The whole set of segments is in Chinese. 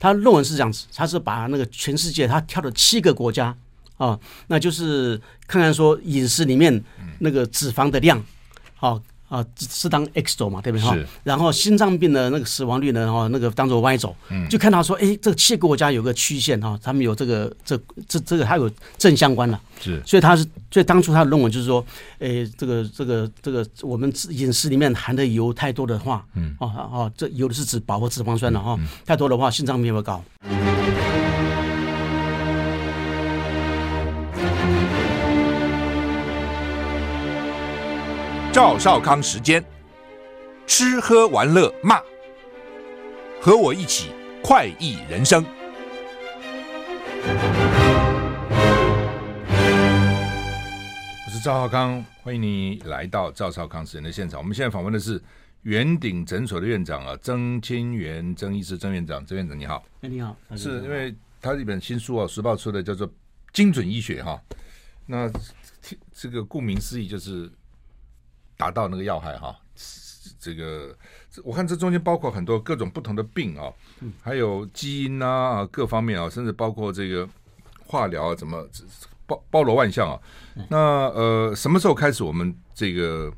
他论文是这样子，他是把那个全世界他挑了七个国家啊，那就是看看说饮食里面那个脂肪的量，啊。啊，是当 X 轴嘛，对不对？哈，然后心脏病的那个死亡率呢，哈，那个当做 Y 轴，嗯，就看到说，哎，这个七个国家有个曲线哈，他们有这个这这这个还有正相关的，是，所以他是，所以当初他的论文就是说，哎，这个这个这个我们饮食里面含的油太多的话，嗯，哦哦，这油的是指饱和脂肪酸的哈，太多的话心脏病会高。赵少康时间，吃喝玩乐骂，和我一起快意人生。我是赵少康，欢迎你来到赵少康时间的现场。我们现在访问的是圆顶诊所的院长啊，曾清源曾医师，曾院长，曾院长你好。哎，你好，是因为他这本新书啊，时报出的叫做《精准医学》哈。那这个顾名思义就是。达到那个要害哈，这个我看这中间包括很多各种不同的病啊，还有基因啊各方面啊，甚至包括这个化疗啊，怎么包包罗万象啊。那呃，什么时候开始我们这个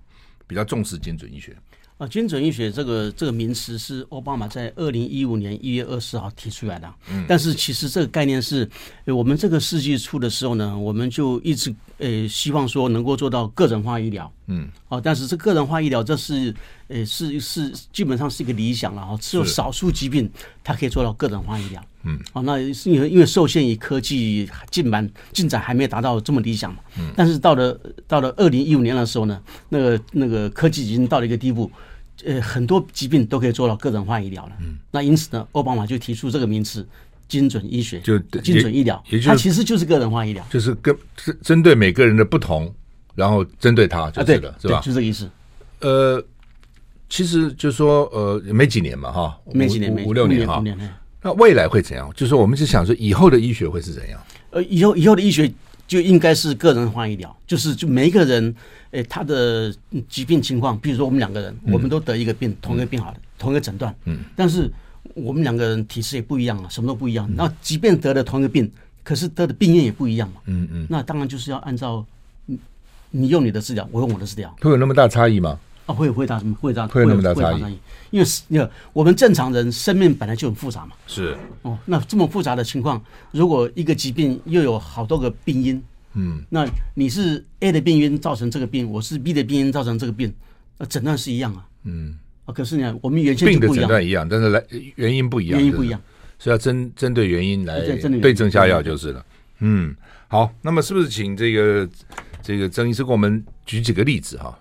比较重视精准医学？啊，精准医学这个这个名词是奥巴马在二零一五年一月二十号提出来的。嗯，但是其实这个概念是，我们这个世纪初的时候呢，我们就一直呃希望说能够做到个人化医疗。嗯，哦，但是这个人化医疗这是呃是是基本上是一个理想了哈，只有少数疾病它可以做到个人化医疗。嗯，哦，那是因为因为受限于科技进满进展还没有达到这么理想嘛。嗯，但是到了到了二零一五年的时候呢，那个那个科技已经到了一个地步。呃，很多疾病都可以做到个人化医疗了。嗯，那因此呢，奥巴马就提出这个名词“精准医学”，就精准医疗，也就是它其实就是个人化医疗，就是跟针针对每个人的不同，然后针对他就是了，是吧？就这个意思。呃，其实就是说，呃，没几年嘛，哈，没几年，五六年哈。那未来会怎样？就是我们是想说，以后的医学会是怎样？呃，以后以后的医学。就应该是个人化医疗，就是就每一个人，诶，他的疾病情况，比如说我们两个人，我们都得一个病，同一个病好的，同一个诊断，嗯，但是我们两个人体质也不一样啊，什么都不一样。那即便得了同一个病，可是得的病因也不一样嘛，嗯嗯，那当然就是要按照你你用你的治疗，我用我的治疗，会有那么大差异吗？啊，会会大什么？会大会有那么大差异？因为是，因为我们正常人生命本来就很复杂嘛。是哦，那这么复杂的情况，如果一个疾病又有好多个病因，嗯，那你是 A 的病因造成这个病，我是 B 的病因造成这个病，那诊断是一样啊。嗯，啊，可是呢，我们原先病的诊断一样，但是来原因不一样，原因不一样，所以要针针对原因来对症下药就是了。嗯，好，那么是不是请这个这个曾医师给我们举几个例子哈？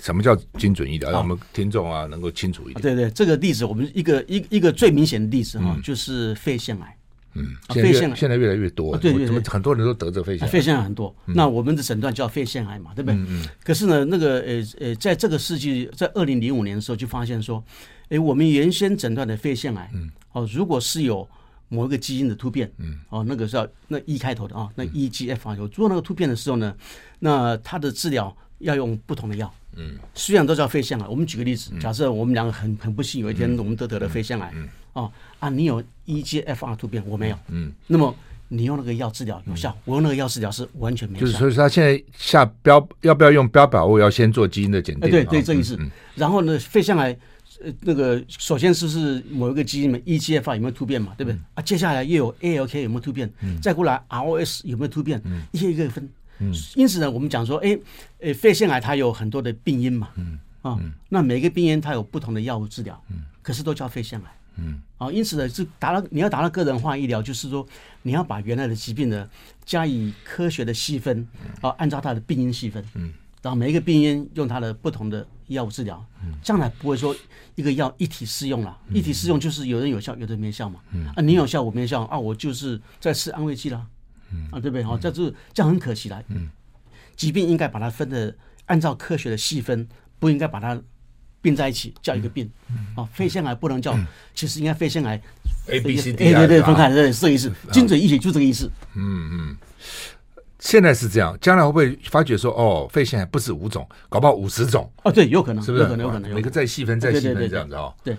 什么叫精准医疗？让我们听众啊能够清楚一点。对对，这个例子我们一个一一个最明显的例子哈，就是肺腺癌。嗯，肺腺癌现在越来越多。对对，怎么很多人都得这肺腺癌？肺腺癌很多。那我们的诊断叫肺腺癌嘛，对不对？嗯。可是呢，那个呃呃，在这个世纪，在二零零五年的时候，就发现说，哎，我们原先诊断的肺腺癌，嗯，哦，如果是有某一个基因的突变，嗯，哦，那个是要那 E 开头的啊，那 EGFR 有做那个突变的时候呢，那它的治疗。要用不同的药，嗯，虽然都叫肺腺癌。我们举个例子，假设我们两个很很不幸，有一天我们都得了肺腺癌，哦啊，你有 EGFR 突变，我没有，嗯，那么你用那个药治疗有效，我用那个药治疗是完全没效。就是所以他现在下标要不要用标靶物，要先做基因的检定。对对，这意思。然后呢，肺腺癌呃那个首先是是某一个基因嘛，EGFR 有没有突变嘛，对不对？啊，接下来又有 ALK 有没有突变？再过来 ROS 有没有突变？一个一个分。嗯，因此呢，我们讲说，哎，呃，肺腺癌它有很多的病因嘛，嗯，啊，那每个病因它有不同的药物治疗，嗯，可是都叫肺腺癌，嗯，啊，因此呢，是达到你要达到个人化医疗，就是说你要把原来的疾病呢加以科学的细分，啊，按照它的病因细分，嗯，然后每一个病因用它的不同的药物治疗，嗯，将来不会说一个药一体适用了，一体适用就是有人有效，有的没效嘛，嗯，啊，你有效我没效，啊，我就是在吃安慰剂啦。嗯啊，对不对？好，这是这样很可惜的。嗯，疾病应该把它分的按照科学的细分，不应该把它并在一起叫一个病。啊，肺腺癌不能叫，其实应该肺腺癌 A B C D 对对，分开，对，是这个意思。精准医学就这个意思。嗯嗯，现在是这样，将来会不会发觉说，哦，肺腺癌不止五种，搞不好五十种？哦，对，有可能，是不是？有可能，有可能，每个再细分，再细分这样子哦。对。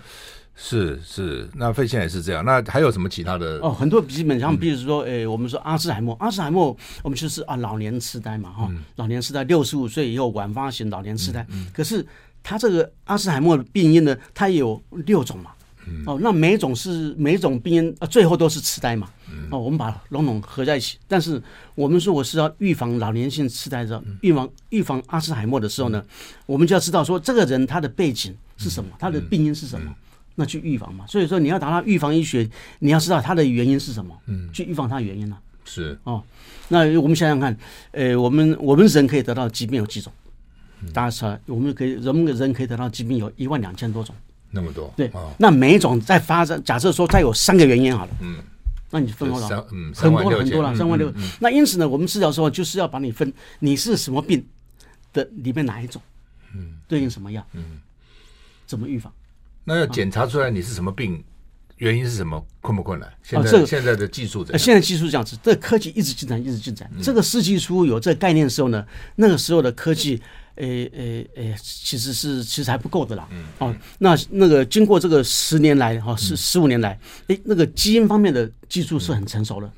是是，那肺腺癌是这样。那还有什么其他的？哦，很多基本上，比如说，哎，我们说阿兹海默，阿兹海默，我们就是啊，老年痴呆嘛，哈、嗯，老年痴呆，六十五岁以后晚发型老年痴呆。可是他这个阿兹海默的病因呢，它有六种嘛。嗯、哦，那每一种是每一种病因啊，最后都是痴呆嘛。嗯、哦，我们把笼统合在一起。但是我们说我是要预防老年性痴呆的，预防预防阿兹海默的时候呢，嗯、我们就要知道说这个人他的背景是什么，他的病因是什么。那去预防嘛，所以说你要达到预防医学，你要知道它的原因是什么，嗯，去预防它的原因呢、啊？是哦，那我们想想看，呃，我们我们人可以得到疾病有几种？大家说，我们可以人们人可以得到疾病有一万两千多种，那么多？对，那每一种在发生，假设说它有三个原因好了，嗯，那你分好了，嗯，很多很多了，三万六。那因此呢，我们治疗的时候就是要把你分，你是什么病的里面哪一种，嗯，对应什么药，嗯，怎么预防？那要检查出来你是什么病，原因是什么，困不困难？现在现在的技术怎样？现在技术这样子，这科技一直进展，一直进展。这个世纪初有这个概念的时候呢，那个时候的科技，诶诶诶，其实是其实还不够的啦。嗯。哦，那那个经过这个十年来，哈，十十五年来，诶，那个基因方面的技术是很成熟了。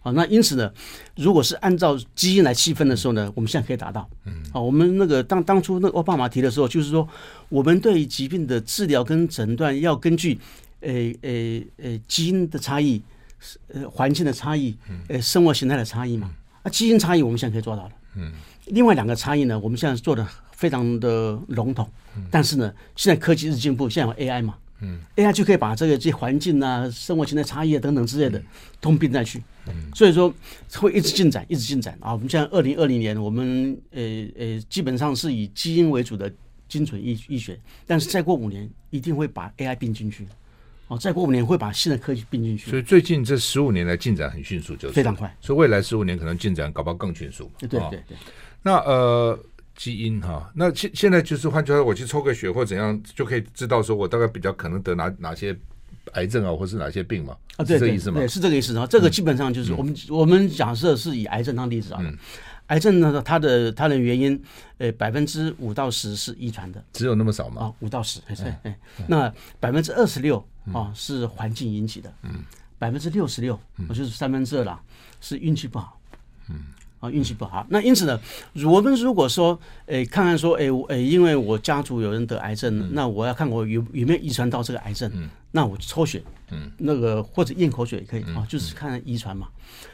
好，那因此呢，如果是按照基因来细分的时候呢，我们现在可以达到。嗯，好，我们那个当当初那个奥巴马提的时候，就是说，我们对疾病的治疗跟诊断要根据，诶诶诶，基因的差异，呃，环境的差异，呃，生活形态的差异嘛。啊，基因差异我们现在可以做到了。嗯，另外两个差异呢，我们现在做的非常的笼统。嗯，但是呢，现在科技日进步，现在有 AI 嘛。嗯，AI 就可以把这个这环境啊、生活形态差异啊等等之类的通并在去。嗯，所以说会一直进展，一直进展啊。我们现在二零二零年，我们呃呃基本上是以基因为主的精准医医学，但是再过五年一定会把 AI 并进去。哦，再过五年会把新的科技并进去。所以最近这十五年来进展很迅速，就是非常快。所以未来十五年可能进展搞不好更迅速。对对对。那呃。基因哈，那现现在就是换句话说，我去抽个血或怎样就可以知道说我大概比较可能得哪哪些癌症啊，或是哪些病嘛？啊，对，是这个意思吗？对，是这个意思啊。这个基本上就是我们、嗯、我们假设是以癌症当例子啊。嗯、癌症呢，它的它的原因，呃，百分之五到十是遗传的。只有那么少吗？啊，五到十，对对。嗯、那百分之二十六啊是环境引起的。嗯。百分之六十六，我就是三分之二了，是运气不好。运气不好。那因此呢，我们如果说，诶，看看说，诶，诶，因为我家族有人得癌症，嗯、那我要看我有有没有遗传到这个癌症，嗯、那我抽血，嗯，那个或者咽口水也可以啊，嗯、就是看遗传嘛。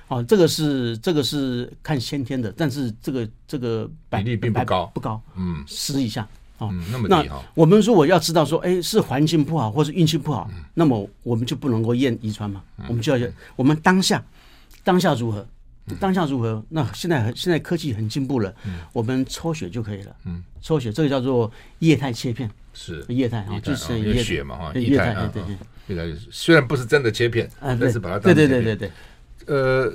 啊，这个是这个是看先天的，但是这个这个比例并不高，不高，嗯，十以下啊，嗯、那么低哈。我们如果要知道说，诶，是环境不好或是运气不好，嗯、那么我们就不能够验遗传嘛，嗯、我们就要我们当下当下如何？当下如何？那现在现在科技很进步了，我们抽血就可以了。嗯，抽血这个叫做液态切片，是液态啊，就是液血嘛哈，液态对对液态虽然不是真的切片，但是把它当对对对对对。呃，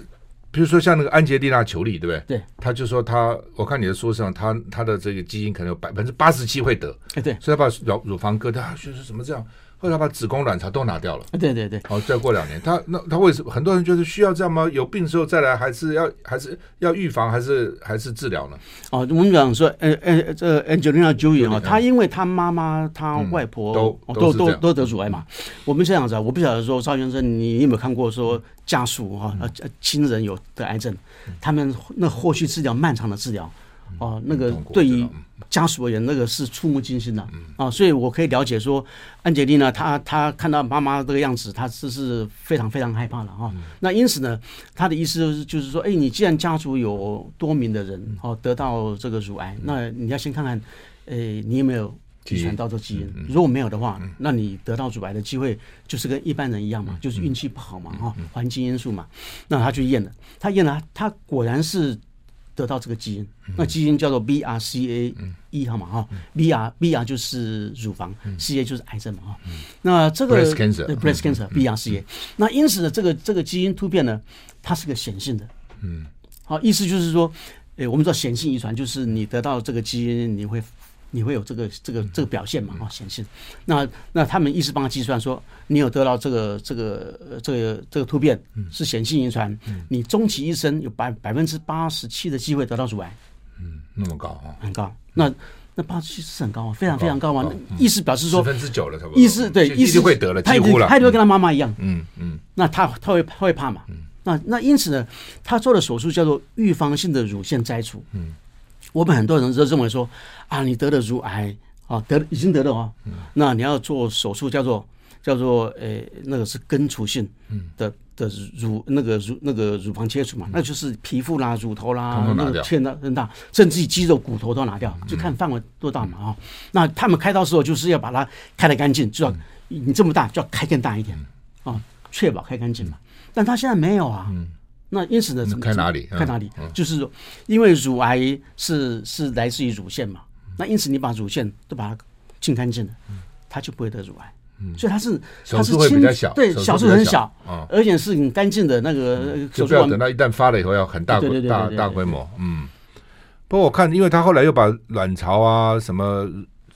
比如说像那个安杰丽娜裘丽，对不对？对，他就说他，我看你的书上，他他的这个基因可能有百分之八十七会得，哎对，所以他把乳乳房割掉，就是怎么这样？后来把子宫、卵巢都拿掉了。对对对。好，再过两年，他那他为什么很多人就是需要这样吗？有病的时候再来，还是要还是要预防，还是还是治疗呢？哦，我们讲说，呃呃，这 Angelina Jolie 啊，他因为他妈妈、他外婆都都都都得乳癌嘛。我们这样子啊，我不晓得说赵先生，你有没有看过说家属哈呃亲人有得癌症，他们那后续治疗漫长的治疗。哦，那个对于家属而言，那个是触目惊心的。啊，所以我可以了解说，安杰丽娜她她看到妈妈这个样子，她是是非常非常害怕的哈。那因此呢，她的意思就是就是说，哎，你既然家族有多名的人哦得到这个乳癌，那你要先看看，哎，你有没有遗传到这基因？如果没有的话，那你得到乳癌的机会就是跟一般人一样嘛，就是运气不好嘛哈，环境因素嘛。那他去验了，他验了，他果然是。得到这个基因，那基因叫做 BRCA 一好嘛哈，BR BR 就是乳房，CA 就是癌症嘛哈。那这个 breast cancer breast cancer BRCA，那因此呢，这个这个基因突变呢，它是个显性的，嗯，好，意思就是说，诶，我们知道显性遗传就是你得到这个基因，你会。你会有这个这个这个表现嘛？啊，显性。那那他们一直帮他计算说，你有得到这个这个这个这个突变是显性遗传，你终其一生有百百分之八十七的机会得到乳癌。嗯，那么高啊？很高。那那八十七是很高啊，非常非常高啊。意思表示说十分之九了，差不多。意思对，意思会得了，几乎了。他就会跟他妈妈一样，嗯嗯。那他他会他会怕嘛？那那因此呢，他做的手术叫做预防性的乳腺摘除。嗯，我们很多人都认为说啊，你得了乳癌啊，得已经得了啊，那你要做手术叫做叫做呃那个是根除性的。的乳那个乳那个乳房切除嘛，那就是皮肤啦、乳头啦，那个切的很大，甚至于肌肉、骨头都拿掉，就看范围多大嘛啊。那他们开刀时候就是要把它开得干净，就要你这么大就要开更大一点啊，确保开干净嘛。但他现在没有啊，那因此呢，开哪里？开哪里？就是说，因为乳癌是是来自于乳腺嘛，那因此你把乳腺都把它清干净了，它就不会得乳癌。所以它是手术会比较小，对，小数很小，而且是很干净的那个。就不要等到一旦发了以后要很大大大规模。嗯，不过我看，因为他后来又把卵巢啊什么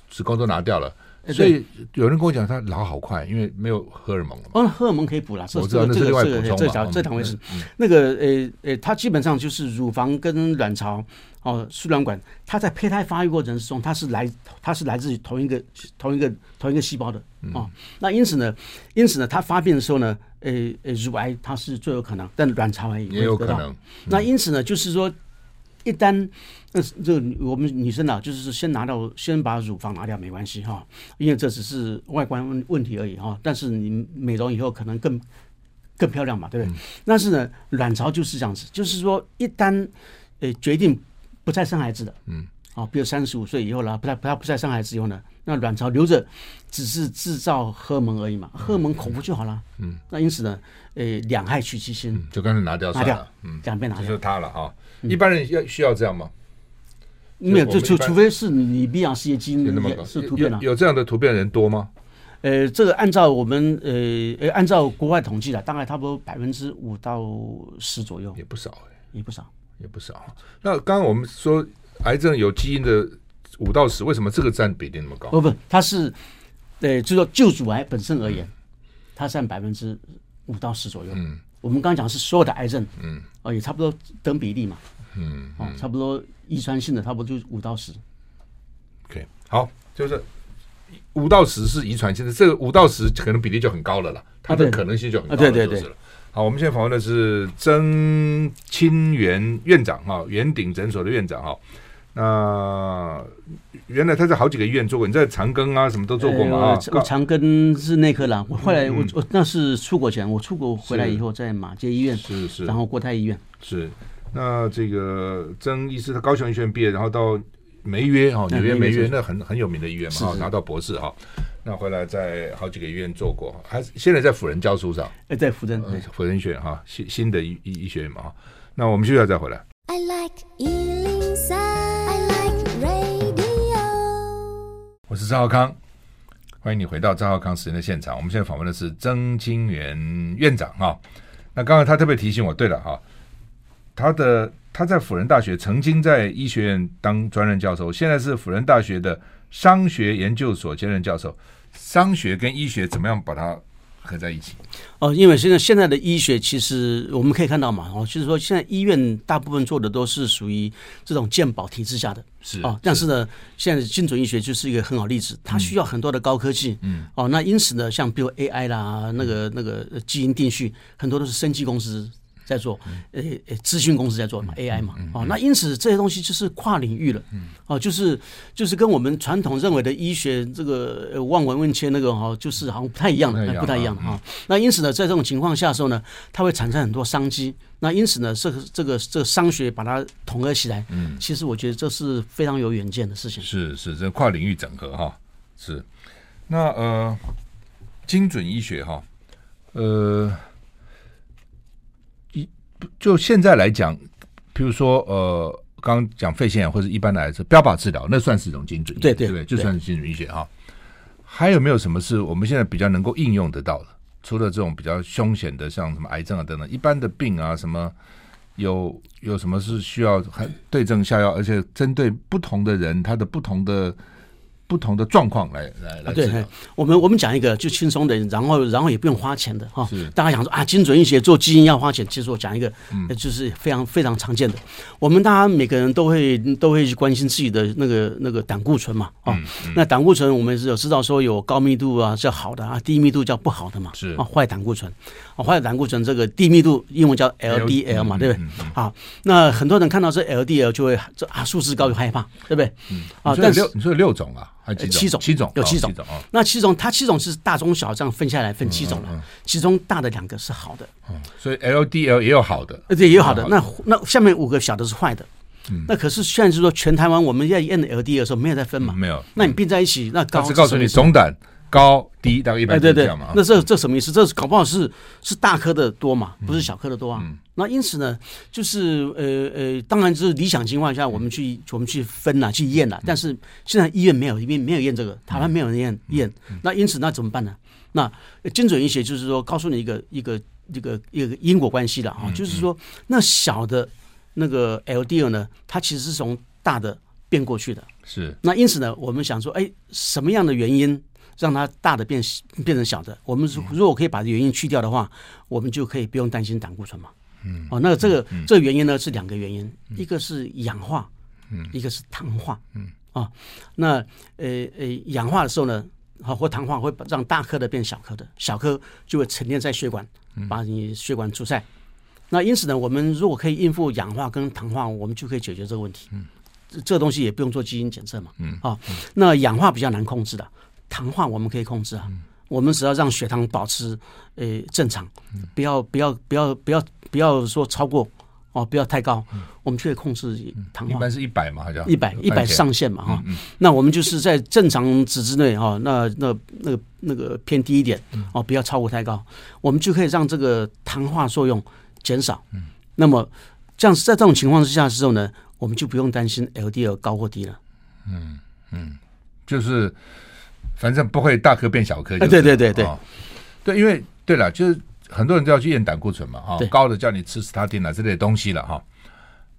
子宫都拿掉了，所以有人跟我讲他老好快，因为没有荷尔蒙了。哦，荷尔蒙可以补了，我知道那是另外补充这这这两位是那个呃呃，它基本上就是乳房跟卵巢。哦，输卵管，它在胚胎发育过程之中，它是来，它是来自于同一个、同一个、同一个细胞的哦。那因此呢，因此呢，它发病的时候呢，呃呃，乳癌它是最有可能，但卵巢癌也有可能。那因此呢，就是说，一旦呃，这我们女生啊，就是先拿到，先把乳房拿掉没关系哈，因为这只是外观问问题而已哈。但是你美容以后可能更更漂亮嘛，对不对？但是呢，卵巢就是这样子，就是说一旦呃决定。不再生孩子的，嗯，啊，比如三十五岁以后啦，不再不再不再生孩子以后呢，那卵巢留着只是制造荷尔蒙而已嘛，荷尔蒙口服就好了，嗯，那因此呢，呃，两害取其轻，就干脆拿掉，拿掉，嗯，两边拿掉，就是它了哈。一般人要需要这样吗？没有，就除除非是你泌养事业基因是突变了，有这样的突变的人多吗？呃，这个按照我们呃呃按照国外统计的，大概差不多百分之五到十左右，也不少哎，也不少。也不少。那刚刚我们说癌症有基因的五到十，为什么这个占比例那么高？不不，它是，对，就说就乳癌本身而言，它占百分之五到十左右。嗯，我们刚刚讲是所有的癌症，嗯，哦，也差不多等比例嘛。嗯，哦，差不多遗传性的差不多就五到十。OK，好，就是五到十是遗传性的，这个五到十可能比例就很高了啦，它的可能性就很高了，对对对。好，我们现在访问的是曾清源院长哈，圆顶诊所的院长哈。那原来他在好几个医院做过，你在长庚啊什么都做过吗？啊，我长庚是内科啦，我后来我我那是出国前，我出国回来以后在马街医院，是是，然后国泰医院是。那这个曾医师他高雄医学院毕业，然后到梅约哈，纽约梅约那很很有名的医院嘛，拿到博士哈。那回来在好几个医院做过，还是现在在辅仁教书上？哎，在辅仁，辅仁学院哈，新新的医医医学院嘛哈。那我们需要再回来。I like 103, I like radio。我是赵浩康，欢迎你回到赵浩康时间的现场。我们现在访问的是曾清源院长哈。那刚刚他特别提醒我，对了哈，他的他在辅仁大学曾经在医学院当专任教授，现在是辅仁大学的。商学研究所兼任教授，商学跟医学怎么样把它合在一起？哦，因为现在现在的医学其实我们可以看到嘛，哦，就是说现在医院大部分做的都是属于这种健保体制下的，是哦，但是呢，现在精准医学就是一个很好例子，它需要很多的高科技，嗯，哦，那因此呢，像比如 AI 啦，那个那个基因定序，很多都是生技公司。在做，呃呃，咨询公司在做嘛，AI 嘛，哦，那因此这些东西就是跨领域了，哦，就是就是跟我们传统认为的医学这个望闻问切那个哈，就是好像不太一样的，不太一样的哈。那因此呢，在这种情况下的时候呢，它会产生很多商机。那因此呢，这个这个这个商学把它统合起来，嗯，其实我觉得这是非常有远见的事情。是是，这跨领域整合哈，是。那呃，精准医学哈，呃。就现在来讲，比如说呃，刚刚讲肺腺癌或者一般的癌症标靶治疗，那算是一种精准医学，对对，对？就算是精准医学哈。还有没有什么是我们现在比较能够应用得到的？除了这种比较凶险的，像什么癌症啊等等，一般的病啊，什么有有什么是需要还对症下药，而且针对不同的人，他的不同的不同的状况来来来。对，我们我们讲一个就轻松的，然后然后也不用花钱的哈。是大家想说啊，精准医学做基因要花钱，其实我讲一个，就是非常非常常见的。我们大家每个人都会都会去关心自己的那个那个胆固醇嘛，啊，那胆固醇我们是有知道说有高密度啊叫好的啊，低密度叫不好的嘛，是啊，坏胆固醇啊，坏胆固醇这个低密度英文叫 LDL 嘛，对不对？好，那很多人看到这 LDL 就会这啊数字高就害怕，对不对？啊，但是你说有六种啊。七种，七种有七种。哦哦、那七种，它七种是大中小这样分下来分七种了。其中大的两个是好的，嗯、所以 LDL 也有好的，对，也有好的。那那下面五个小的是坏的。嗯、那可是现在是说，全台湾我们在验 LDL 的时候没有在分嘛？嗯、没有。那你并在一起，那高是告诉你总胆高低大概一百对对对，那这这什么意思？这是搞不好是是大颗的多嘛，不是小颗的多啊。那因此呢，就是呃呃，当然就是理想情况下，我们去我们去分了，去验了。但是现在医院没有，因为没有验这个，台湾没有人验验。那因此那怎么办呢？那精准一些就是说，告诉你一个一个一个一个因果关系了啊，就是说那小的那个 LDL 呢，它其实是从大的变过去的。是。那因此呢，我们想说，哎，什么样的原因让它大的变变成小的？我们如果可以把这原因去掉的话，我们就可以不用担心胆固醇嘛。嗯，哦，那这个这个原因呢是两个原因，一个是氧化，嗯，一个是糖化，嗯，啊，那呃呃氧化的时候呢，好或糖化会让大颗的变小颗的，小颗就会沉淀在血管，把你血管阻塞。那因此呢，我们如果可以应付氧化跟糖化，我们就可以解决这个问题。嗯，这个东西也不用做基因检测嘛，嗯，啊，那氧化比较难控制的，糖化我们可以控制啊。我们只要让血糖保持呃正常，不要不要不要不要不要说超过哦，不要太高，我们就可以控制糖化。一般是一百嘛，好像一百一百上限嘛哈。那我们就是在正常值之内哈，那那那个那个偏低一点哦，不要超过太高，我们就可以让这个糖化作用减少。那么这样在这种情况之下的时候呢，我们就不用担心 LDL 高或低了。嗯嗯，就是。反正不会大颗变小颗，对对对对，对，因为对了，就是很多人都要去验胆固醇嘛，哈，高的叫你吃斯他汀啊之类的东西了哈。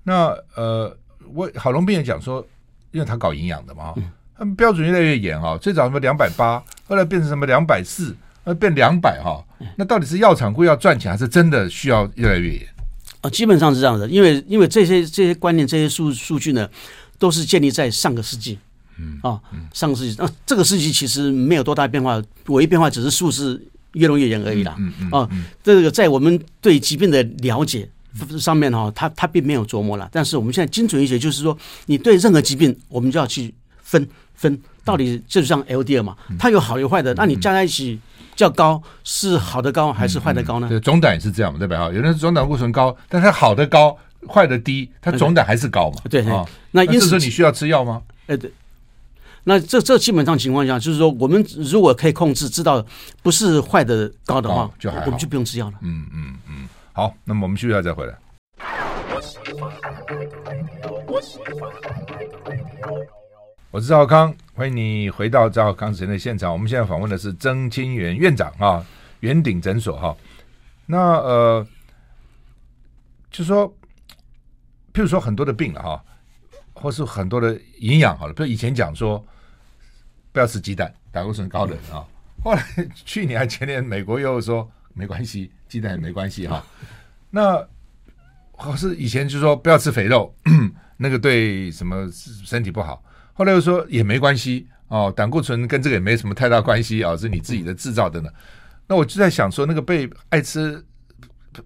那呃，我郝龙斌也讲说，因为他搞营养的嘛，他们标准越来越严哈，最早什么两百八，后来变成什么两百四，呃，变两百哈。那到底是药厂故意要赚钱，还是真的需要越来越严？啊，基本上是这样的，因为因为这些这些观念、这些数数据呢，都是建立在上个世纪。嗯啊，上个世纪，那、啊、这个世纪其实没有多大变化，唯一变化只是数字越弄越严而已啦。嗯嗯啊，这个在我们对疾病的了解上面哈，它它并没有琢磨了。但是我们现在精准医学就是说，你对任何疾病，我们就要去分分，到底就像 LDL 嘛，它有好有坏的，那你加在一起较高是好的高还是坏的高呢？对，总胆也是这样嘛，对吧？哈，有人是总胆固醇高，但它好的高，坏的低，它总胆还是高嘛？对啊，那因此说你需要吃药吗？哎对。那这这基本上情况下，就是说，我们如果可以控制，知道不是坏的高的话，哦、就还好，我们就不用吃药了。嗯嗯嗯，好，那么我们休息一下再回来。我是赵康，欢迎你回到赵康时间的现场。我们现在访问的是曾清源院长啊，圆顶诊所哈、啊。那呃，就是说，譬如说很多的病了哈。或是很多的营养好了，比如以前讲说不要吃鸡蛋，胆固醇高的人啊。后来去年还前年，美国又说没关系，鸡蛋也没关系哈。那或是以前就说不要吃肥肉，那个对什么身体不好。后来又说也没关系哦，胆固醇跟这个也没什么太大关系啊，是你自己的制造的呢。那我就在想说，那个被爱吃。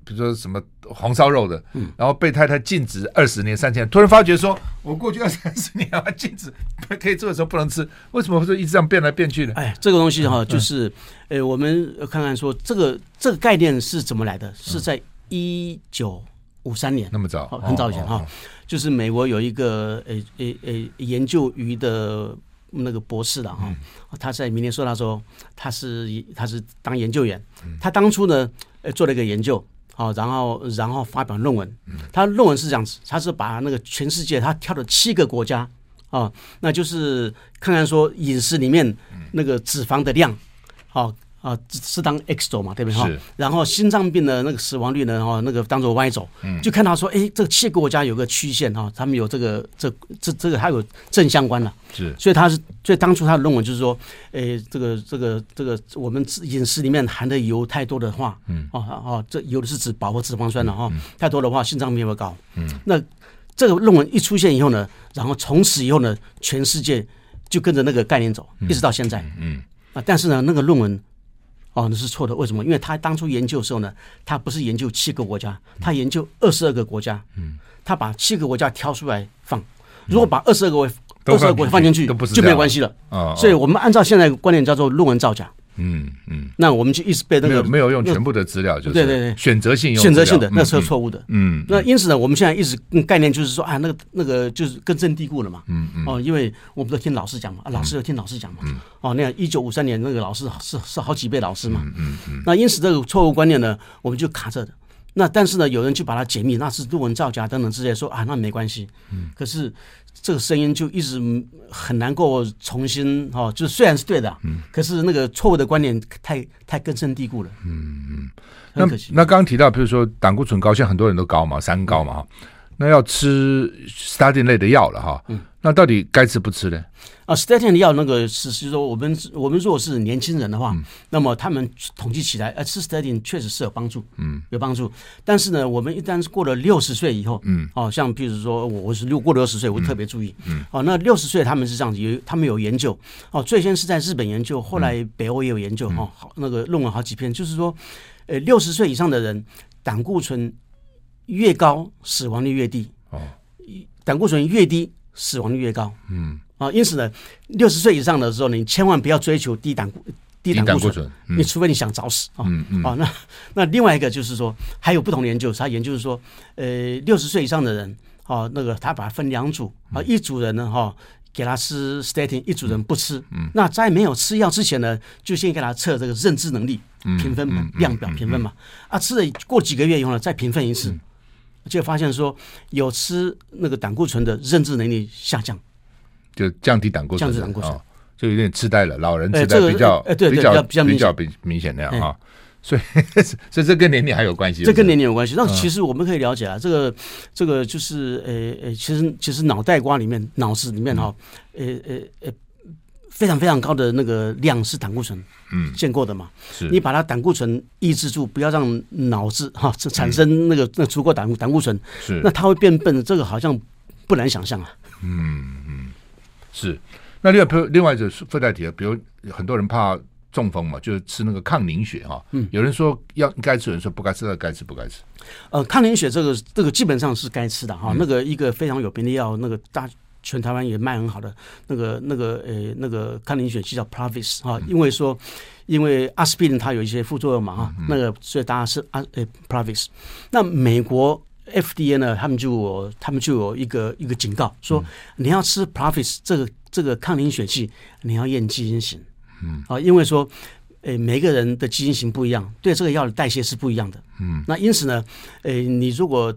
比如说什么红烧肉的，嗯，然后被太太禁止二十年、三千年，突然发觉说，我过去二三十年啊，禁止可以做的时候不能吃，为什么会一直这样变来变去呢？哎，这个东西哈、哦，就是，呃、嗯，我们看看说，这个这个概念是怎么来的？是在一九五三年，那么早，很早以前哈，哦哦哦、就是美国有一个呃呃呃研究鱼的那个博士的哈，嗯、他在明年说他说他是他是当研究员，嗯、他当初呢呃做了一个研究。好，然后然后发表论文。他论文是这样子，他是把那个全世界他挑了七个国家啊，那就是看看说饮食里面那个脂肪的量，好啊，是当 X 轴嘛，对不对？哈。然后心脏病的那个死亡率呢，哈，那个当做 Y 轴，嗯，就看到说，哎，这个七个国家有个曲线哈，他们有这个这这这个还有正相关的，是。所以他是，所以当初他的论文就是说，哎，这个这个这个我们饮食里面含的油太多的话，嗯，哦哦，这油的是指饱和脂肪酸的哈，太多的话心脏病会高，嗯，那这个论文一出现以后呢，然后从此以后呢，全世界就跟着那个概念走，一直到现在，嗯，啊，但是呢，那个论文。哦，那是错的。为什么？因为他当初研究的时候呢，他不是研究七个国家，他研究二十二个国家。嗯，他把七个国家挑出来放。如果把二十二个二十二个国家放进去，就没有关系了。啊，所以我们按照现在的观点叫做论文造假。嗯嗯，那我们就一直被那个没有用全部的资料，就是对对对，选择性用选择性的，那是错误的。嗯，那因此呢，我们现在一直概念就是说啊，那个那个就是根深蒂固了嘛。嗯嗯。哦，因为我们都听老师讲嘛，啊，老师要听老师讲嘛。嗯。哦，那样一九五三年那个老师是是好几辈老师嘛。嗯嗯。那因此这个错误观念呢，我们就卡着的。那但是呢，有人去把它解密，那是论文造假等等之类，说啊，那没关系。嗯。可是。这个声音就一直很难够重新哈，就虽然是对的，嗯，可是那个错误的观点太太根深蒂固了，嗯嗯。那那刚刚提到，比如说胆固醇高，现在很多人都高嘛，三高嘛，嗯、那要吃 statin 类的药了哈，嗯。那到底该吃不吃呢？啊，statin 的药那个是是说我们我们如果是年轻人的话，嗯、那么他们统计起来，呃，吃 statin 确实是有帮助，嗯，有帮助。但是呢，我们一旦是过了六十岁以后，嗯，哦，像譬如说我我是六过了六十岁，我特别注意，嗯，哦，那六十岁他们是这样子，有他们有研究，哦，最先是在日本研究，后来北欧也有研究，嗯、哦，好那个论文好几篇，就是说，呃，六十岁以上的人胆固醇越高，死亡率越低，哦，胆固醇越低。死亡率越高，嗯。啊，因此呢，六十岁以上的时候，你千万不要追求低胆固低胆固醇，你除非你想早死啊，嗯嗯，啊，那那另外一个就是说，还有不同的研究，他研究是说，呃，六十岁以上的人，啊，那个他把它分两组，啊，一组人呢，哈，给他吃 statin，一组人不吃，嗯，那在没有吃药之前呢，就先给他测这个认知能力评分嘛，量表评分嘛，啊，吃了过几个月以后呢，再评分一次。就发现说，有吃那个胆固醇的认知能力下降，就降低胆固醇，降低胆固醇，就有点痴呆了。老人痴呆比较，哎，对对，比较比较比较比明显那样哈。所以，所以这跟年龄还有关系。这跟年龄有关系。那其实我们可以了解啊，这个这个就是呃呃，其实其实脑袋瓜里面、脑子里面哈，呃呃呃。非常非常高的那个量是胆固醇，嗯，见过的嘛？是你把它胆固醇抑制住，不要让脑子哈产生那个那足够胆胆固醇，是那它会变笨，这个好像不难想象啊。嗯嗯，是。那另外，比如另外一是附带题，比如很多人怕中风嘛，就是吃那个抗凝血哈。嗯，有人说要该吃，有人说不该吃，那该吃不该吃？呃，抗凝血这个这个基本上是该吃的哈。那个一个非常有名的药，那个大。全台湾也卖很好的那个那个呃那个抗凝血剂叫 Plavix 哈，因为说因为阿司匹林它有一些副作用嘛哈，那个所以大家是阿呃 Pravis。那美国 FDA 呢，他们就有他们就有一个一个警告说，你要吃 Pravis 这个这个抗凝血剂，你要验基因型，嗯啊，因为说。诶，每个人的基因型不一样，对这个药的代谢是不一样的。嗯，那因此呢，诶，你如果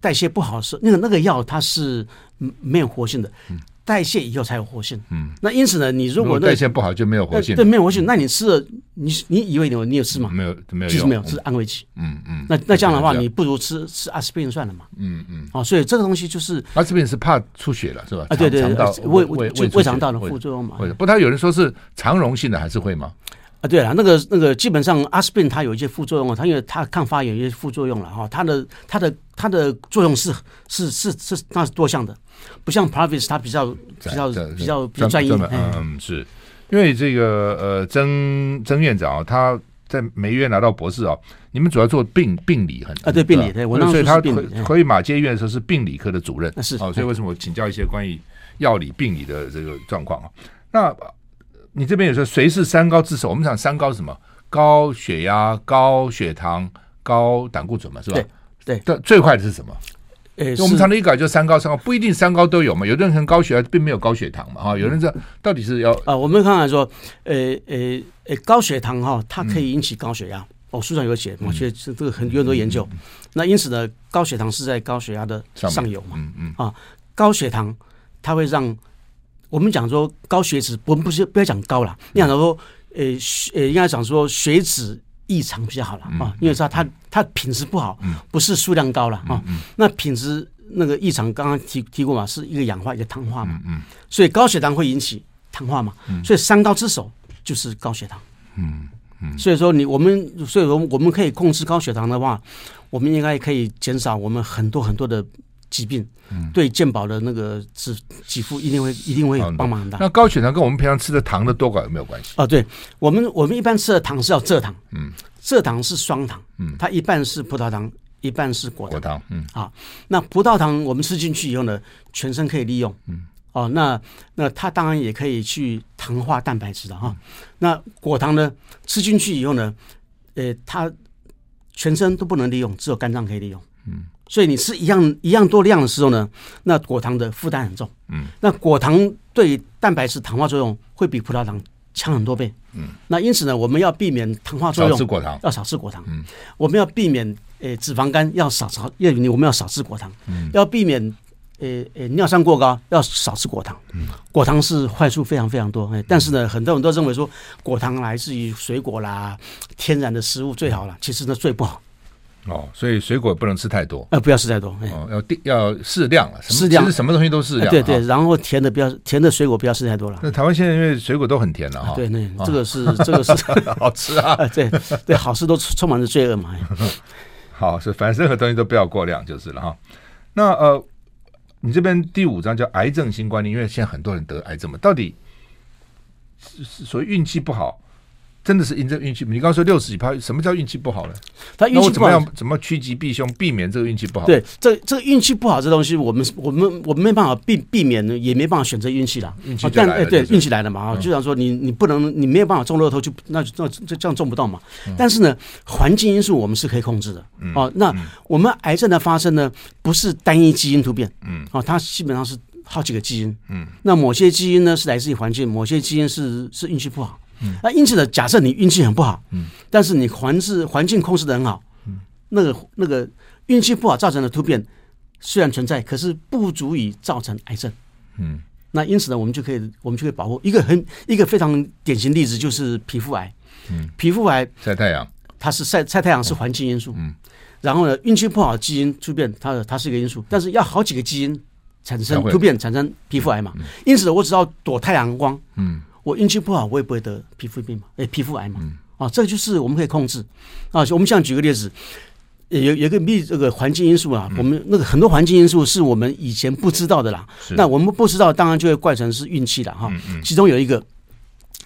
代谢不好时，那个那个药它是没有活性的，代谢以后才有活性。嗯，那因此呢，你如果代谢不好就没有活性，对，没有活性，那你吃了，你你以为你有你有吃吗？没有，没有，其实没有，是安慰剂。嗯嗯，那那这样的话，你不如吃吃阿司匹林算了嘛。嗯嗯，啊，所以这个东西就是阿司匹林是怕出血了，是吧？啊，对对，肠道胃胃胃肠道的副作用嘛。不，他有人说是肠溶性的，还是会吗？啊，对了，那个那个基本上阿司匹林它有一些副作用啊，它因为它抗发炎有一些副作用了哈，它的它的它的作用是是是是那是多项的，不像 Plavix 它比较比较比较比较专业。嗯，是因为这个呃曾曾院长啊，他在梅院拿到博士啊，你们主要做病病理很啊，对病理对，我所以他可以马街医院的时候是病理科的主任，是哦，所以为什么我请教一些关于药理病理的这个状况啊？那。你这边有说谁是三高之首？我们讲三高是什么？高血压、高血糖、高胆固醇嘛，是吧？对对。最快的是什么？诶，我们常常一搞就三高，三高不一定三高都有嘛。有的人可能高血压并没有高血糖嘛，哈。有人这到底是要啊？我们刚才说，诶诶诶，高血糖哈，它可以引起高血压。嗯、哦，书上有写，我觉得这个很有很多研究。嗯嗯嗯、那因此呢，高血糖是在高血压的上游嘛。嗯嗯。啊，高血糖它会让。我们讲说高血脂，我们不是不要讲高了。你讲说，呃呃，应该讲说血脂异常比较好了啊，因为它它它品质不好，不是数量高了啊。那品质那个异常，刚刚提提过嘛，是一个氧化一个糖化嘛，所以高血糖会引起糖化嘛，所以三高之首就是高血糖。嗯嗯，所以说你我们所以说我们可以控制高血糖的话，我们应该可以减少我们很多很多的。疾病，对健保的那个支给付一定会一定会帮忙很大。那高血糖跟我们平常吃的糖的多寡有没有关系？哦，对。我们我们一般吃的糖是要蔗糖，嗯，蔗糖是双糖，嗯，它一半是葡萄糖，一半是果糖，果糖，嗯，啊，那葡萄糖我们吃进去以后呢，全身可以利用，嗯，哦，那那它当然也可以去糖化蛋白质的哈。那果糖呢，吃进去以后呢，呃，它全身都不能利用，只有肝脏可以利用，嗯。所以你吃一样一样多量的时候呢，那果糖的负担很重。嗯，那果糖对蛋白质糖化作用会比葡萄糖强很多倍。嗯，那因此呢，我们要避免糖化作用，少吃果糖，要少吃果糖。嗯，我们要避免呃脂肪肝，要少少，要我们要少吃果糖。嗯，要避免呃呃尿酸过高，要少吃果糖。嗯，果糖是坏处非常非常多。哎，但是呢，很多人都认为说果糖来自于水果啦，天然的食物最好了，其实呢最不好。哦，所以水果不能吃太多，呃，不要吃太多，哦，要定要适量了，适量，其实什么东西都适量，对对，然后甜的不要，甜的水果不要吃太多了。那台湾现在因为水果都很甜了哈，对，那这个是这个是 好吃啊，对对，好事都充满着罪恶嘛。好，是反正任何东西都不要过量就是了哈。那呃，你这边第五章叫癌症新观念，因为现在很多人得癌症嘛，到底是所谓运气不好？真的是因这运气，你刚刚说六十几趴，什么叫运气不好呢？他运气不好，怎么样？怎么趋吉避凶，避免这个运气不好？对，这这个运气不好这东西，我们我们我们没办法避避免，也没办法选择运气了。运气但哎，对，运气来了嘛啊，就像说你你不能，你没有办法中乐透，就那那这这样中不到嘛。但是呢，环境因素我们是可以控制的。哦，那我们癌症的发生呢，不是单一基因突变，嗯，哦，它基本上是好几个基因，嗯，那某些基因呢是来自于环境，某些基因是是运气不好。嗯、那因此呢，假设你运气很不好，嗯，但是你环是环境控制的很好，嗯，那个那个运气不好造成的突变虽然存在，可是不足以造成癌症，嗯，那因此呢，我们就可以我们就可以保护一个很一个非常典型例子就是皮肤癌，嗯，皮肤癌晒太阳，它是晒晒太阳是环境因素，嗯，嗯，然后呢，运气不好的基因突变，它它是一个因素，但是要好几个基因产生突变产生皮肤癌嘛，因此我只要躲太阳光，嗯。我运气不好，我也不会得皮肤病嘛，哎，皮肤癌嘛，嗯、啊，这个就是我们可以控制啊。我们像举个例子，有有一个密，这个环境因素啊，嗯、我们那个很多环境因素是我们以前不知道的啦。那我们不知道，当然就会怪成是运气了哈。其中有一个。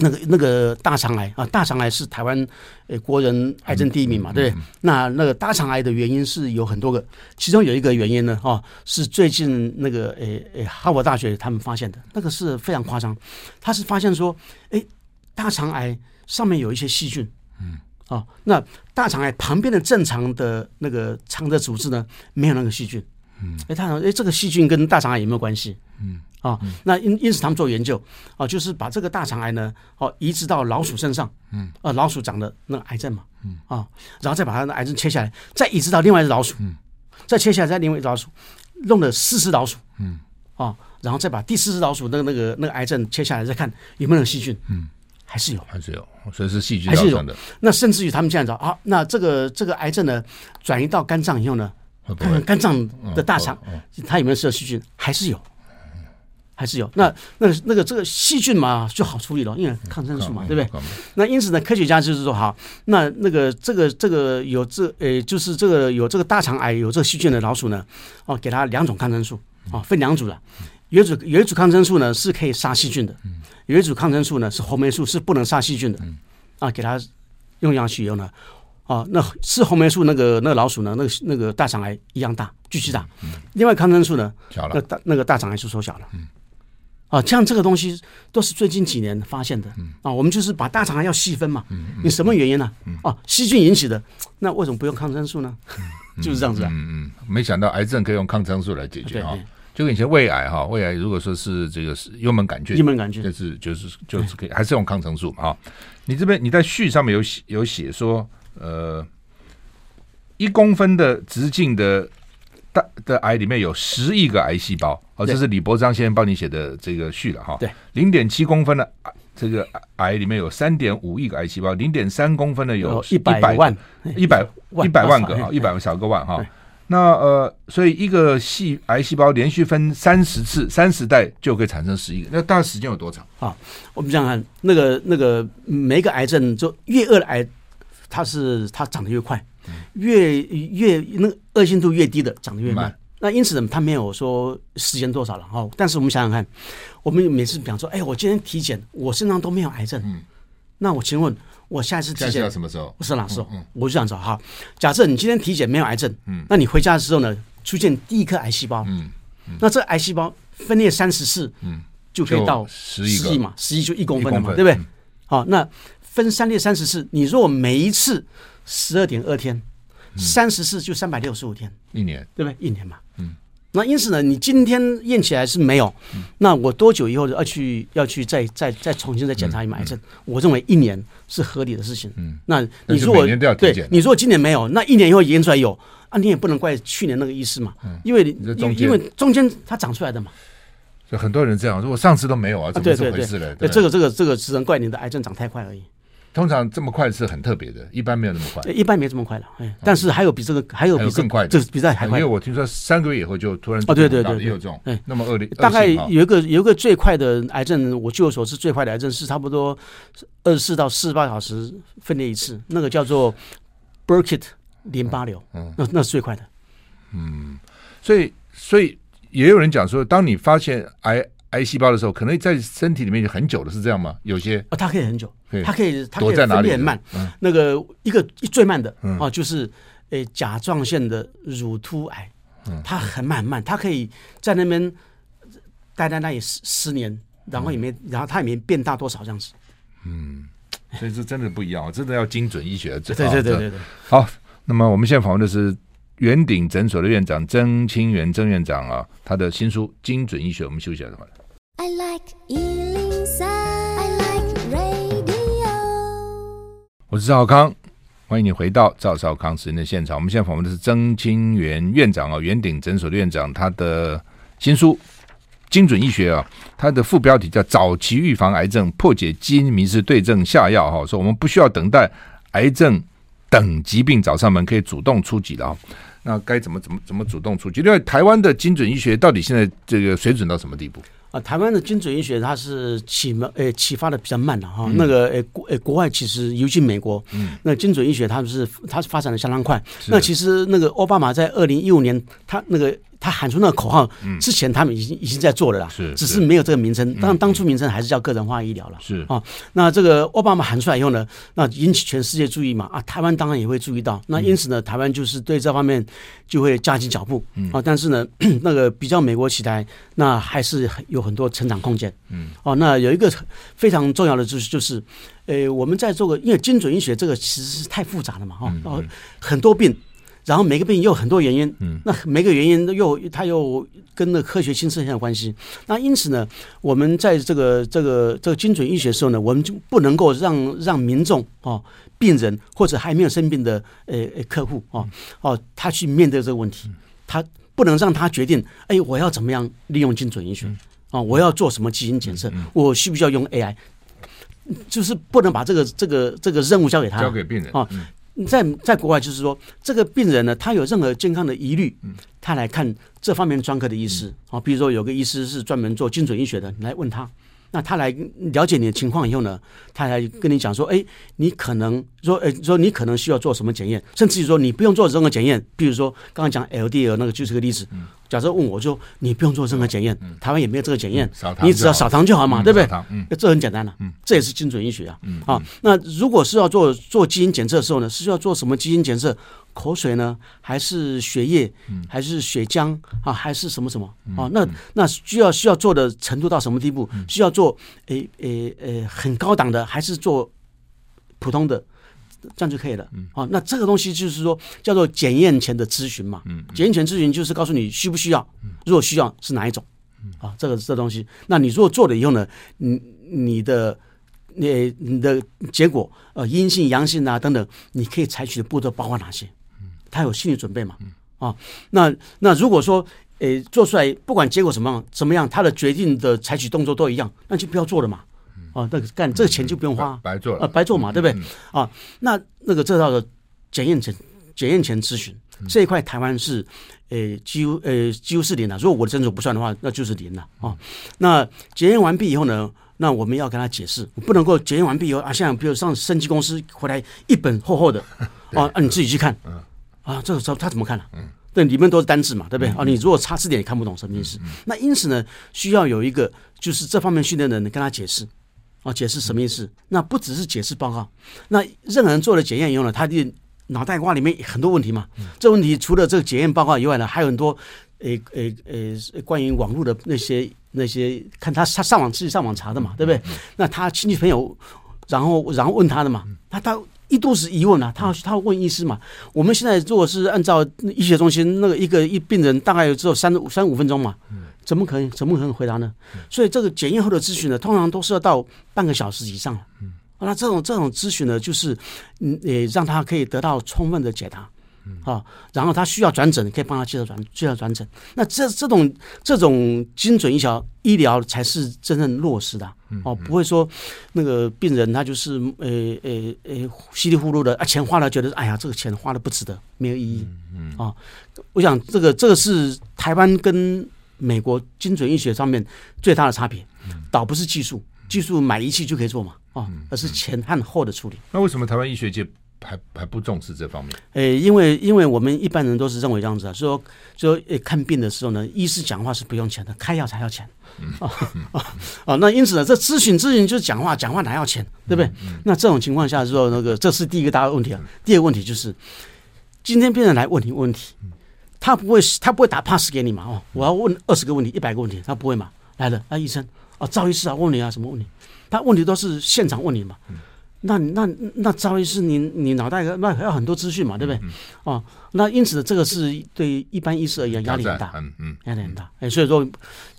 那个那个大肠癌啊，大肠癌是台湾呃国人癌症第一名嘛，对不对？那那个大肠癌的原因是有很多个，其中有一个原因呢，哦，是最近那个诶诶哈佛大学他们发现的，那个是非常夸张，他是发现说，诶，大肠癌上面有一些细菌，嗯，哦，那大肠癌旁边的正常的那个肠的组织呢，没有那个细菌，嗯，诶，他说，诶，这个细菌跟大肠癌有没有关系？嗯。啊、哦，那因因此他们做研究，啊、哦，就是把这个大肠癌呢，哦，移植到老鼠身上，嗯，啊，老鼠长的那个癌症嘛，嗯，啊，然后再把它的癌症切下来，再移植到另外一只老鼠，嗯，再切下来再另外一只老鼠，弄了四只老鼠，嗯，啊，然后再把第四只老鼠那个那个那个癌症切下来，再看有没有细菌，嗯，还是有，还是有，所以是细菌造成的。那甚至于他们这样子啊，那这个这个癌症呢，转移到肝脏以后呢，看看肝脏的大肠，它有没有涉细菌，还是有。还是有那那那个这个细菌嘛就好处理了，因为抗生素嘛，对不对？那因此呢，科学家就是说，好，那那个这个这个有这呃，就是这个有这个大肠癌有这个细菌的老鼠呢，哦，给它两种抗生素，哦，分两组了。有一组有一组抗生素呢是可以杀细菌的，有一组抗生素呢是红霉素是不能杀细菌的，啊，给它用下去以后呢，啊，那吃红霉素那个那个老鼠呢，那个那个大肠癌一样大，巨巨大。另外抗生素呢，那大那个大肠癌就缩小了。啊，像这个东西都是最近几年发现的啊。我们就是把大肠癌要细分嘛，你什么原因呢？啊，细菌引起的，那为什么不用抗生素呢？就是这样子啊。嗯嗯，没想到癌症可以用抗生素来解决啊。就跟以前胃癌哈，胃癌如果说是这个是幽门杆菌，幽门杆菌就是就是就是可以还是用抗生素嘛。哈，你这边你在序上面有写有写说，呃，一公分的直径的。大的癌里面有十亿个癌细胞，哦，这是李伯章先生帮你写的这个序了哈。对，零点七公分的这个癌里面有三点五亿个癌细胞，零点三公分的有 一百万，一百一百万个啊，一百万小个万哈。那呃，所以一个细癌细胞连续分三十次、三十代就可以产生十亿个，那大概时间有多长啊？我们想想看，那个那个每个癌症就越恶的癌，它是它长得越快，越越那个恶性度越低的长得越慢。那因此呢，它没有说时间多少了哈。但是我们想想看，我们每次比方说，哎，我今天体检，我身上都没有癌症，嗯，那我请问。我下一次体检什么时候？是哪时候？我就这样说哈。假设你今天体检没有癌症，嗯，那你回家的时候呢，出现第一颗癌细胞，嗯，那这癌细胞分裂三十次，嗯，就可以到十亿嘛，十亿就一公分了嘛，对不对？好，那分三裂三十次，你如果每一次十二点二天，三十四就三百六十五天，一年，对不对？一年嘛，嗯。那因此呢，你今天验起来是没有，那我多久以后要去要去再再再重新再检查一癌症？嗯嗯、我认为一年是合理的事情。嗯，那你如果对，你如果今年没有，那一年以后验出来有啊，你也不能怪去年那个医师嘛，嗯、因为因为中间它长出来的嘛。就很多人这样说，我上次都没有啊，怎么这么回事呢？对，这个这个这个只能怪你的癌症长太快而已。通常这么快是很特别的，一般没有那么快。一般没这么快了，哎，但是还有比这个还有比更快，这比这还快。因为我听说三个月以后就突然哦，对对对，也有这种，哎，那么恶劣。大概有一个有一个最快的癌症，我据我所知最快的癌症是差不多二十四到四十八小时分裂一次，那个叫做 Burkitt 淋巴瘤，嗯，那那是最快的。嗯，所以所以也有人讲说，当你发现癌。癌细胞的时候，可能在身体里面就很久了，是这样吗？有些哦，它可以很久，它可以它可以分裂很慢。那个一个最慢的啊，就是诶甲状腺的乳突癌，它很慢很慢，它可以在那边待在那里十十年，然后也没，然后它也没变大多少这样子。嗯，所以这真的不一样，真的要精准医学。对对对对对。好，那么我们现在访问的是。圆顶诊所的院长曾清源曾院长啊，他的新书《精准医学》，我们休息一下，好 I like 103, I like 我是赵康，欢迎你回到赵少康时间的现场。我们现在访问的是曾清源院长啊，元鼎诊所的院长，他的新书《精准医学》啊，它的副标题叫“早期预防癌症，破解基因迷思，对症下药”哈，说我们不需要等待癌症等疾病找上门，可以主动出击的啊。那该怎么怎么怎么主动出击？另外，台湾的精准医学到底现在这个水准到什么地步？啊，台湾的精准医学它是启蒙呃启发的比较慢的哈。嗯、那个呃国诶国外其实尤其美国，嗯，那精准医学它是它是发展的相当快。那其实那个奥巴马在二零一五年他那个。他喊出那个口号之前，他们已经已经在做了啦，是，只是没有这个名称。当当初名称还是叫个人化医疗了，是啊。那这个奥巴马喊出来以后呢，那引起全世界注意嘛啊，台湾当然也会注意到。那因此呢，台湾就是对这方面就会加紧脚步啊。但是呢，那个比较美国起来，那还是有很多成长空间。嗯，哦，那有一个非常重要的就是就是，呃，我们在做个，因为精准医学这个其实是太复杂了嘛哈，哦，很多病。然后每个病又有很多原因，嗯，那每个原因都又它又跟那科学新生很有关系。那因此呢，我们在这个这个这个精准医学的时候呢，我们就不能够让让民众哦、病人或者还没有生病的呃客户哦哦，他去面对这个问题，他不能让他决定，哎，我要怎么样利用精准医学啊？我要做什么基因检测？我需不需要用 AI？就是不能把这个这个这个任务交给他，交给病人啊。在在国外，就是说，这个病人呢，他有任何健康的疑虑，他来看这方面专科的医师。啊，比如说有个医师是专门做精准医学的，你来问他。那他来了解你的情况以后呢，他来跟你讲说，哎，你可能说，哎，说你可能需要做什么检验，甚至于说你不用做任何检验。比如说刚刚讲 LDL 那个就是个例子。假设问我就你不用做任何检验，台湾也没有这个检验，你只要少糖就好嘛，对不对？这很简单了，这也是精准医学啊。啊，那如果是要做做基因检测的时候呢，是需要做什么基因检测？口水呢，还是血液，还是血浆啊，还是什么什么啊？那那需要需要做的程度到什么地步？需要做诶诶诶很高档的，还是做普通的，这样就可以了啊？那这个东西就是说叫做检验前的咨询嘛。检验前咨询就是告诉你需不需要，如果需要是哪一种啊？这个这东西，那你如果做了以后呢，你你的你你的结果呃阴性阳性啊等等，你可以采取的步骤包括哪些？他有心理准备嘛？啊，那那如果说，诶，做出来不管结果怎么样怎么样，他的决定的采取动作都一样，那就不要做了嘛。啊，那个干这个钱就不用花，白做啊，白做嘛，对不对？啊，那那个这套的检验前检验前咨询这一块，台湾是诶几乎诶几乎是零的。如果我的诊所不算的话，那就是零了啊。那检验完毕以后呢，那我们要跟他解释，不能够检验完毕以后啊，像比如上升级公司回来一本厚厚的 啊，啊你自己去看，啊，这个时候他怎么看呢？对，里面都是单字嘛，对不对？啊，你如果查字典也看不懂什么意思。那因此呢，需要有一个就是这方面训练的人跟他解释。啊，解释什么意思？那不只是解释报告，那任何人做了检验以后呢，他的脑袋瓜里面很多问题嘛。这问题除了这个检验报告以外呢，还有很多，诶诶诶，关于网络的那些那些，看他他上网自己上网查的嘛，对不对？那他亲戚朋友，然后然后问他的嘛，他他一肚子疑问啊，他他问医师嘛。我们现在如果是按照医学中心那个一个一病人大概只有三三五分钟嘛。怎么可能？怎么可能回答呢？所以这个检验后的咨询呢，通常都是要到半个小时以上。嗯，那这种这种咨询呢，就是嗯，也让他可以得到充分的解答。啊，然后他需要转诊，可以帮他介绍转介绍转诊。那这这种这种精准医疗医疗才是真正落实的。哦，不会说那个病人他就是呃呃呃稀里糊涂的啊，钱花了觉得哎呀这个钱花的不值得，没有意义。嗯啊，我想这个这个是台湾跟。美国精准医学上面最大的差别，倒不是技术，技术买仪器就可以做嘛，哦，而是前和后的处理。那为什么台湾医学界还还不重视这方面？诶，因为因为我们一般人都是认为这样子啊，说说诶看病的时候呢，医师讲话是不用钱的，开药才要钱。啊啊啊！那因此呢，这咨询咨询就是讲话，讲话哪要钱，对不对？那这种情况下说，那个这是第一个大的问题啊。第二个问题就是，今天病人来问你问题。他不会，他不会打 pass 给你嘛？哦，我要问二十个问题，一百个问题，他不会嘛？来了，啊，医生，啊，赵医师啊，问你啊，什么问题？他问题都是现场问你嘛？那那那赵医师，你你脑袋那还要很多资讯嘛，对不对？哦，那因此这个是对一般医师而言压力很大，嗯嗯，压力很大。哎，所以说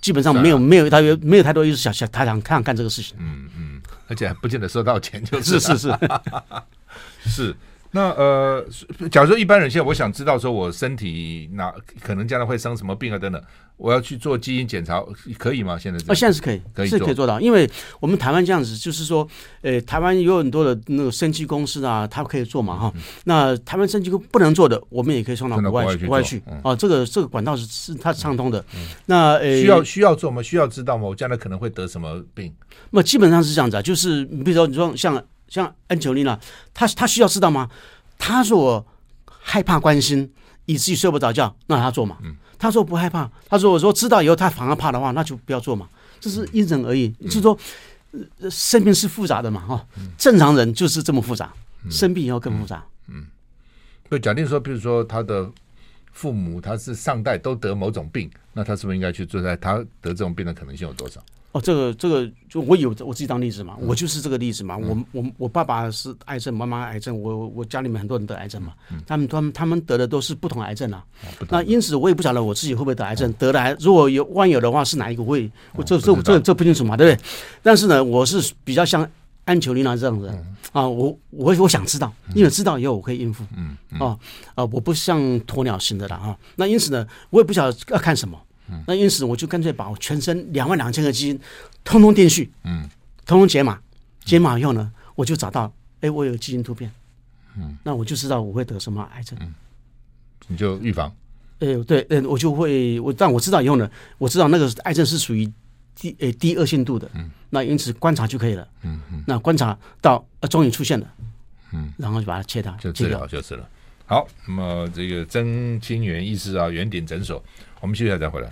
基本上没有没有他没有太多医师想想他想他想干这个事情，嗯嗯，而且还不见得收到钱，就是是是是。那呃，假如说一般人现在我想知道说我身体哪可能将来会生什么病啊等等，我要去做基因检查，可以吗？现在啊，现在是可以，可以是可以做到，因为我们台湾这样子，就是说，呃，台湾有很多的那个生技公司啊，它可以做嘛哈。那台湾生技公司不能做的，我们也可以送到国外去，国外去啊。这个这个管道是是它畅通的。那呃，需要需要做吗？需要知道吗？我将来可能会得什么病？那基本上是这样子啊，就是你比如说你说像。像安吉丽娜，他他需要知道吗？他说我害怕关心，以至于睡不着觉，那他做嘛。他说不害怕，他说我说知道以后他反而怕的话，那就不要做嘛。这是因人而异，就是说生命是复杂的嘛，哈。正常人就是这么复杂，生病以后更复杂。嗯，对，假定说，比如说他的父母他是上代都得某种病，那他是不是应该去做？在他得这种病的可能性有多少？哦，这个这个就我有我自己当例子嘛，我就是这个例子嘛。我我我爸爸是癌症，妈妈癌症，我我家里面很多人得癌症嘛。他们他们他们得的都是不同癌症啊。那因此我也不晓得我自己会不会得癌症，得了癌如果有万有的话是哪一个会？我这这这这不清楚嘛，对不对？但是呢，我是比较像安求丽娜这样子啊，我我我想知道，因为知道以后我可以应付。嗯啊啊，我不像鸵鸟型的了啊。那因此呢，我也不晓得要看什么。那因此我就干脆把我全身两万两千个基因通通电序，嗯，通通解码，解码以后呢，我就找到，哎，我有基因突变，嗯，那我就知道我会得什么癌症，嗯，你就预防，哎，对，嗯，我就会我，但我知道以后呢，我知道那个癌症是属于低呃低恶性度的，嗯，那因此观察就可以了，嗯嗯，那观察到呃终于出现了，嗯，然后就把它切掉，就治疗就是了。好，那么这个曾清源医师啊，圆顶诊所，我们休息一下再回来。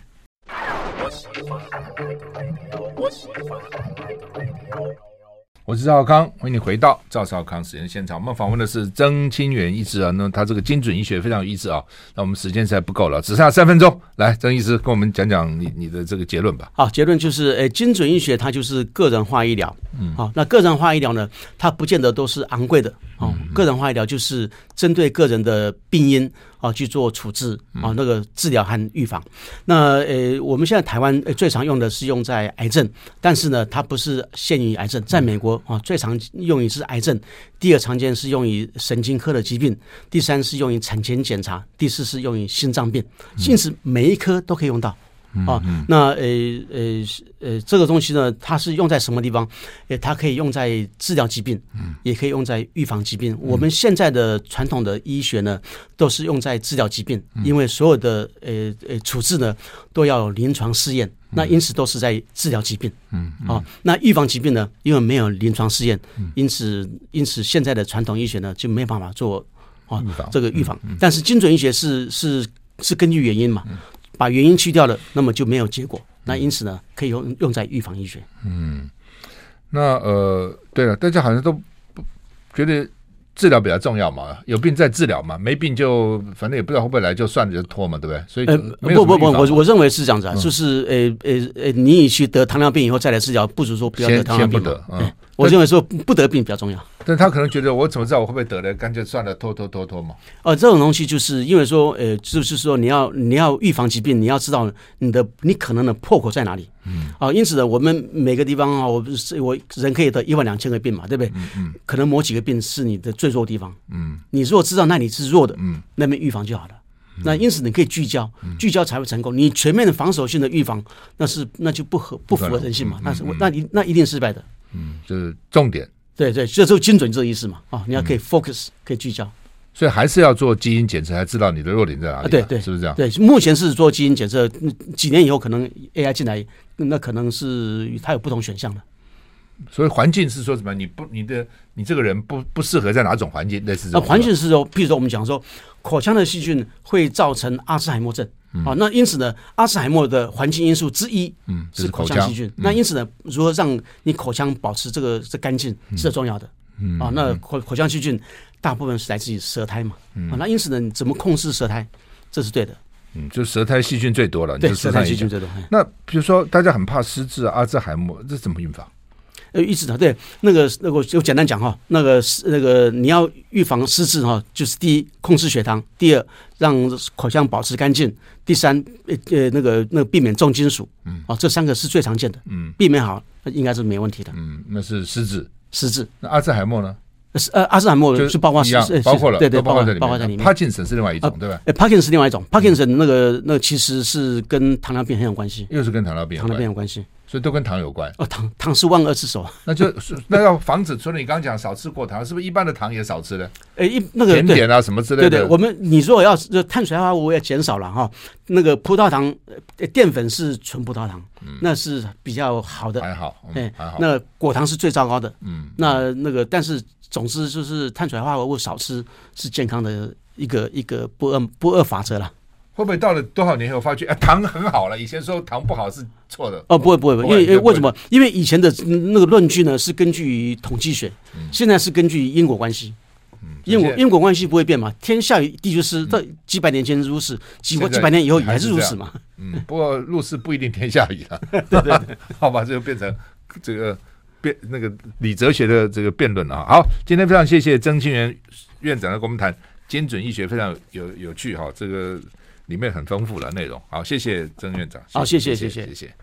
我是赵少康，欢迎你回到赵少康实验现场。我们访问的是曾清源医师啊，那他这个精准医学非常有意思啊。那我们时间实在不够了，只剩下三分钟，来，曾医师跟我们讲讲你你的这个结论吧。好，结论就是，哎，精准医学它就是个人化医疗。嗯，好，那个人化医疗呢，它不见得都是昂贵的。哦，个人化医疗就是针对个人的病因啊去做处置啊，那个治疗和预防。那呃，我们现在台湾最常用的是用在癌症，但是呢，它不是限于癌症。在美国啊，最常用于是癌症，第二常见是用于神经科的疾病，第三是用于产前检查，第四是用于心脏病。甚至每一科都可以用到啊，那呃呃呃，这个东西呢，它是用在什么地方？呃，它可以用在治疗疾病，嗯也可以用在预防疾病。我们现在的传统的医学呢，都是用在治疗疾病，因为所有的呃呃处置呢，都要有临床试验，那因此都是在治疗疾病。嗯，啊，那预防疾病呢，因为没有临床试验，因此因此现在的传统医学呢，就没办法做啊这个预防。但是精准医学是是是根据原因嘛。把原因去掉了，那么就没有结果。那因此呢，可以用用在预防医学。嗯，那呃，对了，大家好像都不觉得治疗比较重要嘛，有病再治疗嘛，没病就反正也不知道会不会来，就算了就拖嘛，对不对？所以呃，不不不，我我认为是这样子啊，嗯、就是呃呃呃，你已去得糖尿病以后再来治疗，不如说不要得糖尿病。得，嗯，欸、我认为说不得病比较重要。但他可能觉得我怎么知道我会不会得呢？干脆算了，拖拖拖拖嘛。哦，这种东西就是因为说，呃，就是说你要你要预防疾病，你要知道你的你可能的破口在哪里。嗯。啊，因此呢，我们每个地方啊，我是我人可以得一万两千个病嘛，对不对？嗯嗯。可能某几个病是你的最弱的地方。嗯。你如果知道那里是弱的，嗯，那边预防就好了。那因此你可以聚焦，聚焦才会成功。你全面的防守性的预防，那是那就不合不符合人性嘛？那是那你那一定失败的。嗯，就是重点。对对，这就精准这个意思嘛啊！你要可以 focus，可以聚焦，所以还是要做基因检测，才知道你的弱点在哪里。对对，是不是这样？对，目前是做基因检测，几年以后可能 AI 进来，那可能是它有不同选项的。所以环境是说什么？你不，你的你这个人不不适合在哪种环境？类似这种。环境是说，譬如说我们讲说，口腔的细菌会造成阿兹海默症。好，那因此呢，阿兹海默的环境因素之一，嗯，是口腔细菌。那因此呢，如何让你口腔保持这个这干净是很重要的。嗯，啊，那口口腔细菌大部分是来自于舌苔嘛。嗯，那因此呢，你怎么控制舌苔，这是对的。嗯，就舌苔细菌最多了。对，舌苔细菌最多。那比如说，大家很怕失智、阿兹海默，这怎么预防？呃，一直的对，那个那个就简单讲哈，那个那个你要预防失智哈，就是第一控制血糖，第二让口腔保持干净，第三呃呃那个那个避免重金属，嗯，啊这三个是最常见的，嗯，避免好那应该是没问题的，嗯，那是失智，失智，那阿兹海默呢？是呃阿兹海默就是包括一样，包括了，对对，包括在里面，包括在里面。帕金森是另外一种，对吧？哎，帕金森是另外一种，帕金森那个那其实是跟糖尿病很有关系，又是跟糖尿病糖尿病有关系。所以都跟糖有关哦，糖糖是万恶之首，那就是那要防止。除了你刚刚讲少吃过糖，是不是一般的糖也少吃呢？哎，一那个甜点啊什么之类的。对对，我们你如果要是碳水化合物要减少了哈，那个葡萄糖淀粉是纯葡萄糖，那是比较好的，还好，哎，还好。那果糖是最糟糕的，嗯，那那个但是总之就是碳水化合物少吃是健康的一个一个不二不二法则了。会不会到了多少年以后发觉，哎，糖很好了？以前说糖不好是错的。哦，不会不会，因为因为为什么？因为以前的那个论据呢是根据统计学，现在是根据因果关系。因果因果关系不会变嘛？天下雨地就是这几百年前如此，几几百年以后还是如此嘛？嗯，不过入世不一定天下雨了。对对，好吧，这就变成这个辩那个理哲学的这个辩论了啊。好，今天非常谢谢曾清源院长来跟我们谈精准医学，非常有有趣哈。这个。里面很丰富的内容，好，谢谢曾院长。好，谢谢，谢谢，谢谢。